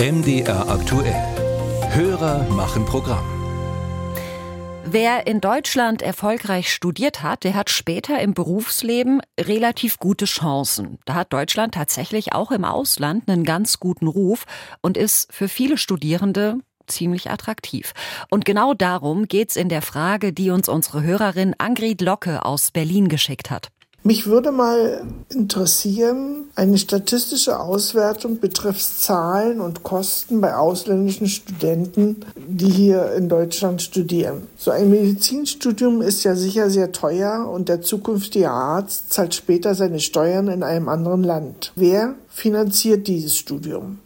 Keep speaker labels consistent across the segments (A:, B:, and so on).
A: MDR aktuell. Hörer machen Programm.
B: Wer in Deutschland erfolgreich studiert hat, der hat später im Berufsleben relativ gute Chancen. Da hat Deutschland tatsächlich auch im Ausland einen ganz guten Ruf und ist für viele Studierende ziemlich attraktiv. Und genau darum geht's in der Frage, die uns unsere Hörerin Angrid Locke aus Berlin geschickt hat.
C: Mich würde mal interessieren, eine statistische Auswertung betreffs Zahlen und Kosten bei ausländischen Studenten, die hier in Deutschland studieren. So ein Medizinstudium ist ja sicher sehr teuer und der zukünftige Arzt zahlt später seine Steuern in einem anderen Land. Wer finanziert dieses Studium?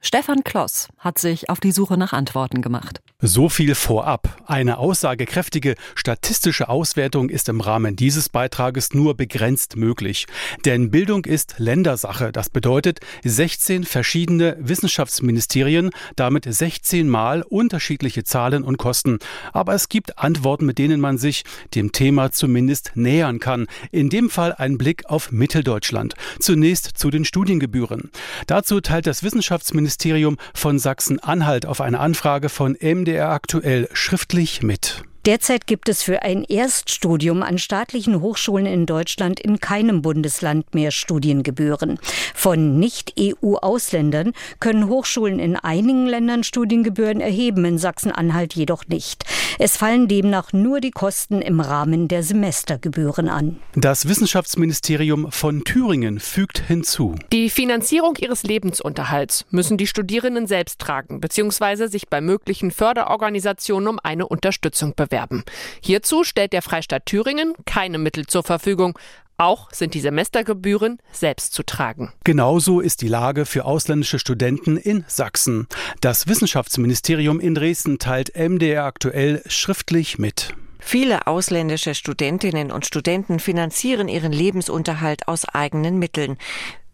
B: Stefan Kloss hat sich auf die Suche nach Antworten gemacht.
D: So viel vorab. Eine aussagekräftige statistische Auswertung ist im Rahmen dieses Beitrages nur begrenzt möglich. Denn Bildung ist Ländersache. Das bedeutet 16 verschiedene Wissenschaftsministerien, damit 16 Mal unterschiedliche Zahlen und Kosten. Aber es gibt Antworten, mit denen man sich dem Thema zumindest nähern kann. In dem Fall ein Blick auf Mitteldeutschland. Zunächst zu den Studiengebühren. Dazu teilt das Wissenschaftsministerium von Sachsen-Anhalt auf eine Anfrage von MD MDR aktuell schriftlich mit.
E: Derzeit gibt es für ein Erststudium an staatlichen Hochschulen in Deutschland in keinem Bundesland mehr Studiengebühren. Von Nicht-EU-Ausländern können Hochschulen in einigen Ländern Studiengebühren erheben, in Sachsen-Anhalt jedoch nicht. Es fallen demnach nur die Kosten im Rahmen der Semestergebühren an.
D: Das Wissenschaftsministerium von Thüringen fügt hinzu.
F: Die Finanzierung ihres Lebensunterhalts müssen die Studierenden selbst tragen bzw. sich bei möglichen Förderorganisationen um eine Unterstützung bewerben. Hierzu stellt der Freistaat Thüringen keine Mittel zur Verfügung. Auch sind die Semestergebühren selbst zu tragen.
D: Genauso ist die Lage für ausländische Studenten in Sachsen. Das Wissenschaftsministerium in Dresden teilt MDR aktuell schriftlich mit.
G: Viele ausländische Studentinnen und Studenten finanzieren ihren Lebensunterhalt aus eigenen Mitteln.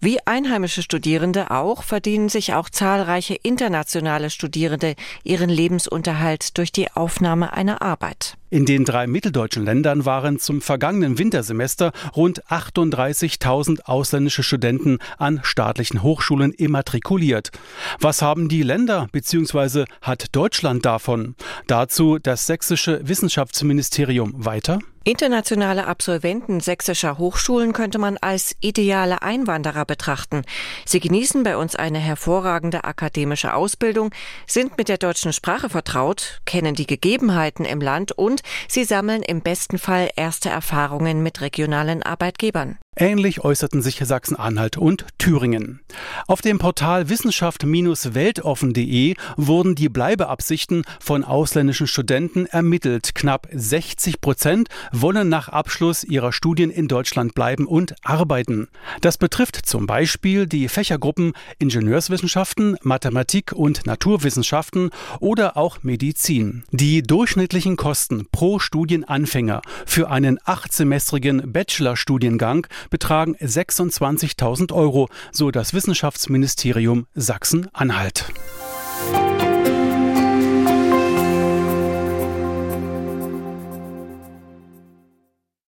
G: Wie einheimische Studierende auch verdienen sich auch zahlreiche internationale Studierende ihren Lebensunterhalt durch die Aufnahme einer Arbeit.
D: In den drei mitteldeutschen Ländern waren zum vergangenen Wintersemester rund 38.000 ausländische Studenten an staatlichen Hochschulen immatrikuliert. Was haben die Länder bzw. hat Deutschland davon? Dazu das sächsische Wissenschaftsministerium weiter.
G: Internationale Absolventen sächsischer Hochschulen könnte man als ideale Einwanderer betrachten. Sie genießen bei uns eine hervorragende akademische Ausbildung, sind mit der deutschen Sprache vertraut, kennen die Gegebenheiten im Land und sie sammeln im besten Fall erste Erfahrungen mit regionalen Arbeitgebern.
D: Ähnlich äußerten sich Sachsen-Anhalt und Thüringen. Auf dem Portal wissenschaft-weltoffen.de wurden die Bleibeabsichten von ausländischen Studenten ermittelt. Knapp 60 Prozent wollen nach Abschluss ihrer Studien in Deutschland bleiben und arbeiten. Das betrifft zum Beispiel die Fächergruppen Ingenieurswissenschaften, Mathematik und Naturwissenschaften oder auch Medizin. Die durchschnittlichen Kosten pro Studienanfänger für einen achtsemestrigen Bachelorstudiengang betragen 26.000 Euro, so das Wissenschaftsministerium Sachsen-Anhalt.